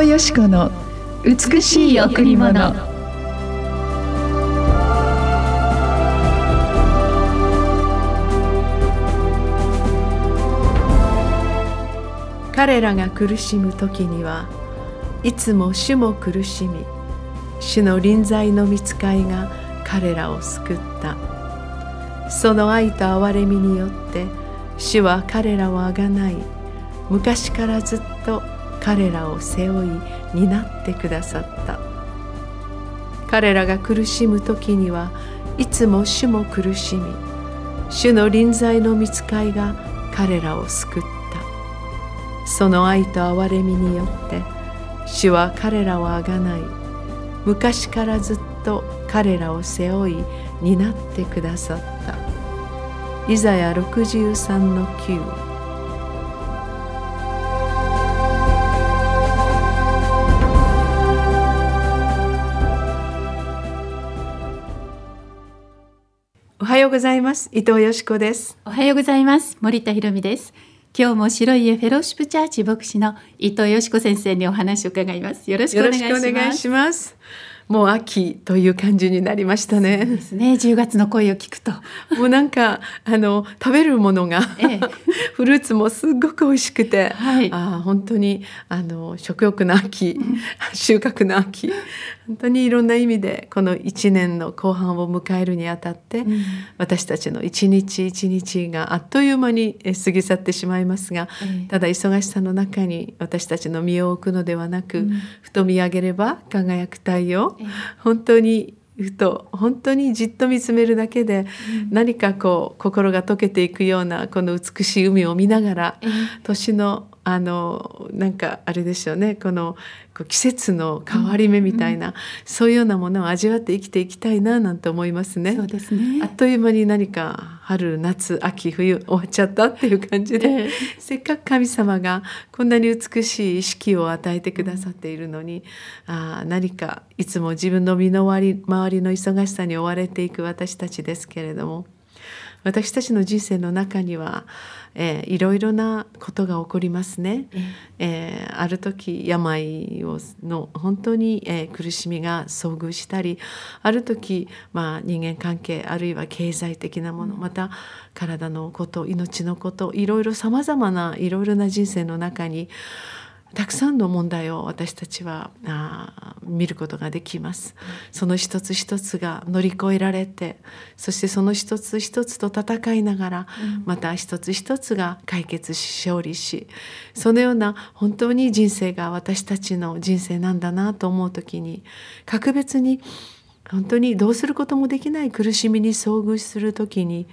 藤よし子の美しい贈り物。彼らが苦しむ時にはいつも主も苦しみ主の臨在の見つかいが彼らを救った。その愛と憐れみによって主は彼らをあがない。昔からずっと彼らを背負い担ってくださった。彼らが苦しむ時にはいつも主も苦しみ主の臨在の見つかいが彼らを救った。その愛と憐れみによって主は彼らをあがない。昔からずっと彼らを背負い担ってくださった。イザヤ63の9うございます。伊藤よしこです。おはようございます。森田博美です。今日も白い家フェローシップチャーチ牧師の伊藤よしこ先生にお話を伺います。よろしくお願いしますもう秋という感じになりましたね。ですね。10月の声を聞くと、もうなんかあの食べるものが、ええ、フルーツもすっごく美味しくて、はい、あ本当にあの食欲の秋、収穫の秋、本当にいろんな意味でこの1年の後半を迎えるにあたって、うん、私たちの一日一日があっという間に過ぎ去ってしまいますが、え、ただ忙しさの中に私たちの身を置くのではなく、うん、ふと見上げれば輝く太陽。本当にふと本当にじっと見つめるだけで、何かこう心が溶けていくようなこの美しい海を見ながら、年のあのなんかあれですよねこの季節の変わり目みたいな、うんうん、そういうようなものを味わって生きていきたいななんて思いますね。そうですねあっという間に何か春夏秋冬終わっちゃったっていう感じで、えー、せっかく神様がこんなに美しい意識を与えてくださっているのに、うん、あ何かいつも自分の身の回り周りの忙しさに追われていく私たちですけれども。私たちの人生の中には、えー、いろいろなことが起こりますね。えー、ある時病をの本当に、えー、苦しみが遭遇したりある時、まあ、人間関係あるいは経済的なものまた体のこと命のこといろいろさまざまないろいろな人生の中にたくさんの問題を私たちはあ見ることができます。その一つ一つが乗り越えられてそしてその一つ一つと戦いながら、また一つ一つが解決し勝利しそのような本当に人生が私たちの人生なんだなと思う時に格別に本当にどうすることもできない苦しみに遭遇する時に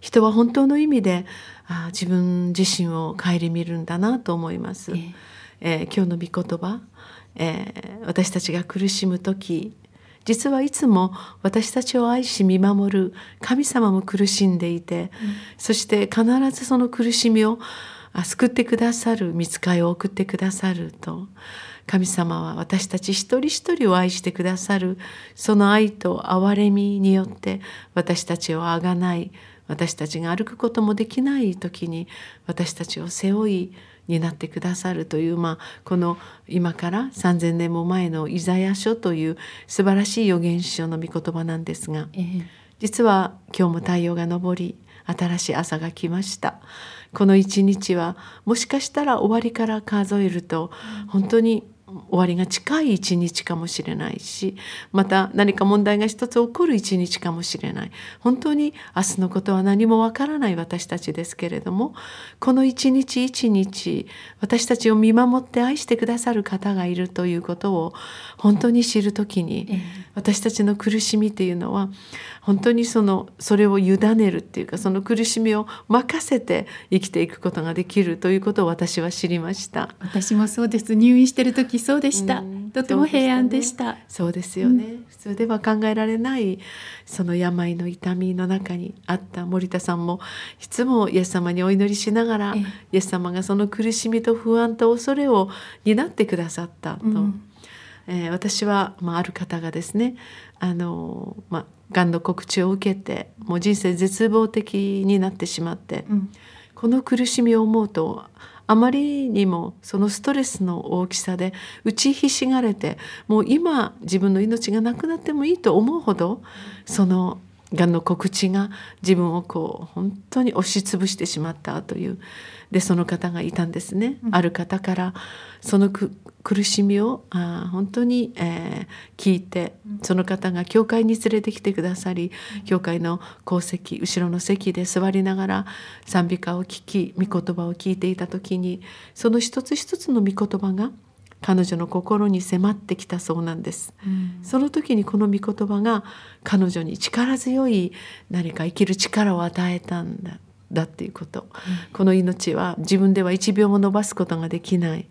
人は本当の意味であ自分自身を顧みるんだなと思います。えー、えー、今日の御言葉、えー、私たちが苦しむ時実はいつも私たちを愛し見守る神様も苦しんでいて、うん、そして必ずその苦しみを救ってくださる見つかいを送ってくださると神様は私たち一人一人を愛してくださるその愛と憐れみによって私たちをあがない私たちが歩くこともできない時に私たちを背負いになってくださるという、まあ、この今から3,000年も前のイザヤ書という素晴らしい預言書の御言葉なんですが、えー、実は今日も太陽が昇り新しい朝が来ました。この一日はもしかしたら終わりから数えると本当に終わりが近い一日かもしれないしまた何か問題が一つ起こる一日かもしれない。本当に明日のことは何もわからない私たちですけれどもこの一日一日私たちを見守って愛してくださる方がいるということを本当に知る時に私たちの苦しみというのは本当にそのそれを委ねるっていうかその苦しみを任せて生きていくことができるということを私は知りました。私もそうです。入院してる時そうでした、とても平安でした。そうですよね、うん、普通では考えられないその病の痛みの中にあった森田さんもいつもイエス様にお祈りしながら、イエス様がその苦しみと不安と恐れを担ってくださったと、うん、えー、私は、まあ、ある方がですねあの、まあ、がんの告知を受けてもう人生絶望的になってしまって、うん、この苦しみを思うとあまりにもそのストレスの大きさで打ちひしがれてもう今自分の命がなくなってもいいと思うほどそのがんの告知が自分をこう本当に押しつぶしてしまったというでその方がいたんですね、うん、ある方からその苦しみをあ本当に、えー、聞いてその方が教会に連れてきてくださり教会の功績後ろの席で座りながら賛美歌を聞き御言葉を聞いていた時にその一つ一つの御言葉が彼女の心に迫ってきたそうなんです、うん、その時にこの御言葉が彼女に力強い何か生きる力を与えたんだだっていうこと、うん、この命は自分では1秒も伸ばすことができない。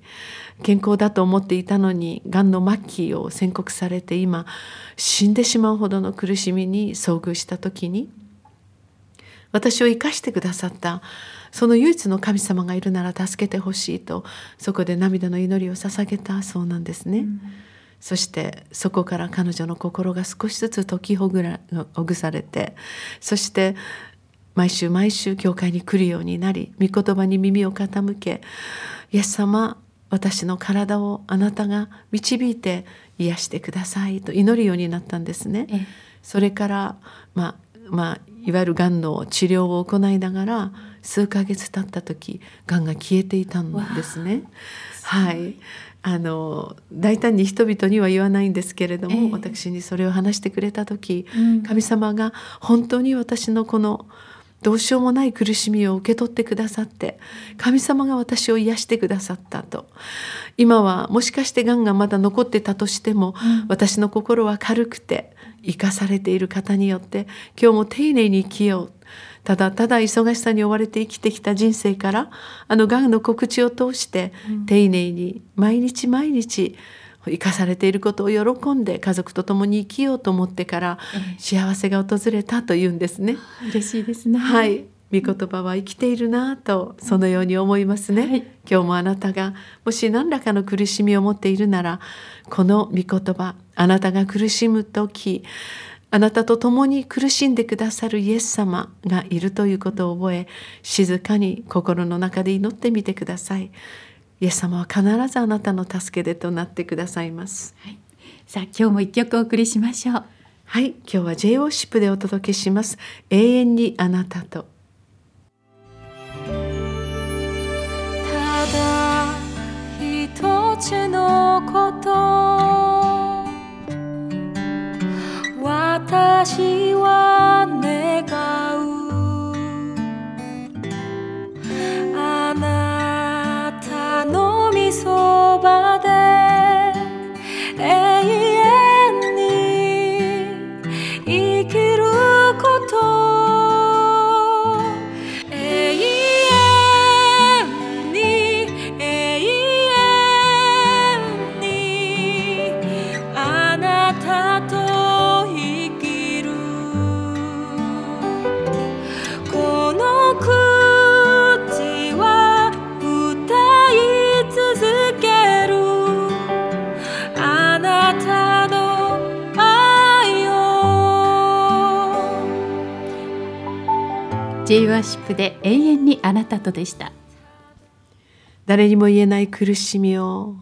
健康だと思っていたのにがんの末期を宣告されて今死んでしまうほどの苦しみに遭遇した時に私を生かしてくださったその唯一の神様がいるなら助けてほしいとそこで涙の祈りを捧げたそうなんですね。うん、そしてそこから彼女の心が少しずつ解きほぐらほぐされてそして毎週毎週教会に来るようになり御言葉に耳を傾け「イエス様私の体をあなたが導いて癒してください」と祈るようになったんですね。それからまあまあいわゆるがんの治療を行いながら数ヶ月経った時がんが消えていたんですね。はい、あの大胆に人々には言わないんですけれども、えー、私にそれを話してくれた時、うん、神様が本当に私のこのどうしようもない苦しみを受け取ってくださって神様が私を癒してくださったと。今はもしかしてがんがまだ残ってたとしても、うん、私の心は軽くて生かされている方によって今日も丁寧に生きよう。ただただ忙しさに追われて生きてきた人生からあのがんの告知を通して丁寧に毎日毎日生かされていることを喜んで家族と共に生きようと思ってから幸せが訪れたというんですね。嬉しいですね。はい。御言葉は生きているなとそのように思いますね、はい、今日もあなたがもし何らかの苦しみを持っているならこの御言葉あなたが苦しむ時あなたと共に苦しんでくださるイエス様がいるということを覚え静かに心の中で祈ってみてくださいイエス様は必ずあなたの助けでとなってくださいます、はい、さあ今日も一曲お送りしましょう。はい。今日は J オーシップでお届けします。永遠にあなたと。ただ一つのこと J ワーシップで永遠にあなたとでした誰にも言えない苦しみを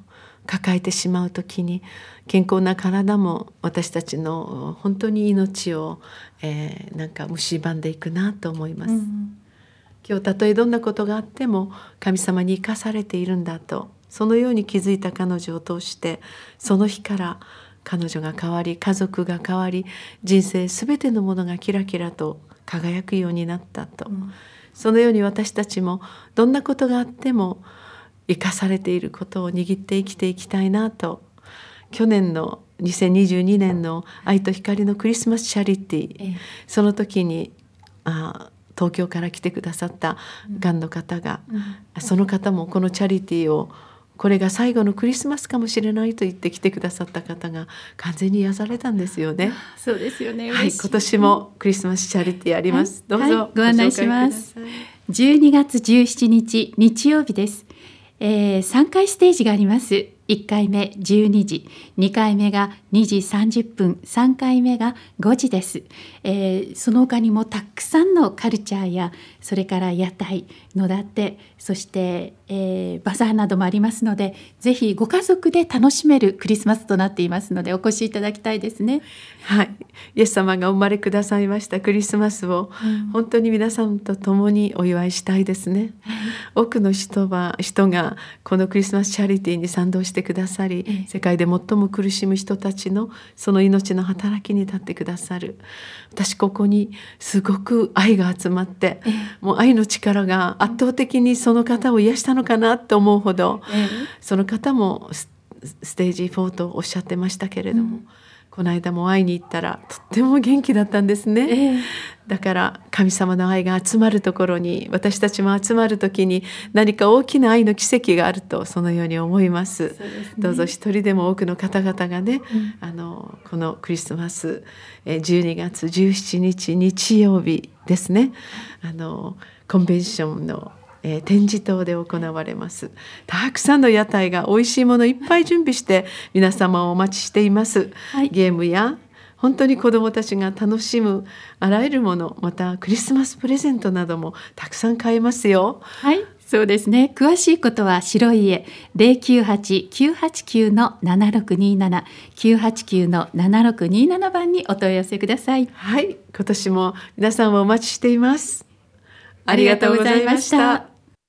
抱えてしまう時に健康な体も私たちの本当に命を、えー、なんか蝕んでいくなと思います。うん今日たとえどんなことがあっても神様に生かされているんだとそのように気づいた彼女を通してその日から彼女が変わり家族が変わり人生全てのものがキラキラと輝くようになったと、うん、そのように私たちもどんなことがあっても生かされていることを握って生きていきたいなと。去年の2022年の「愛と光のクリスマスチャリティ」ええ、その時にあ東京から来てくださったがんの方が、うん、その方もこのチャリティーをこれが最後のクリスマスかもしれないと言って来てくださった方が完全に癒されたんですよね。そうですよね。はい、今年もクリスマスチャリティーあります。はい、どうぞ、はい、ご案内します。12月17日日曜日です。えー、3回ステージがあります。1回目12時2回目が2時30分3回目が5時です、えーその他にもたくさんのカルチャーやそれから屋台野立てそして、えーバザーなどもありますのでぜひご家族で楽しめるクリスマスとなっていますのでお越しいただきたいですね。はい、イエス様がお生まれくださいましたクリスマスを本当に皆さんと共にお祝いしたいですね。多くの人は人がこのクリスマスチャリティーに賛同してくださり、ええ。世界で最も苦しむ人たちのその命の働きに立ってくださる。私ここにすごく愛が集まって、もう愛の力が圧倒的にその方を癒したのかなと思うほど、その方もスステージ4とおっしゃってましたけれども、この間も会いに行ったらとっても元気だったんですね。ええだから神様の愛が集まるところに私たちも集まる時に何か大きな愛の奇跡があるとそのように思います。ねどうぞ一人でも多くの方々がね、あのこのクリスマスえー12月17日日曜日ですねあのコンベンションのえー展示棟で行われます。たくさんの屋台が美味しいものいっぱい準備して皆様をお待ちしています、はい。ゲームや本当に子どもたちが楽しむあらゆるものまたクリスマスプレゼントなどもたくさん買えますよ。はい、そうですね。詳しいことは白い家零九八九八九の七六二七。九八九の七六二七番にお問い合わせください。はい。今年も皆さんをお待ちしていますありがとうございました。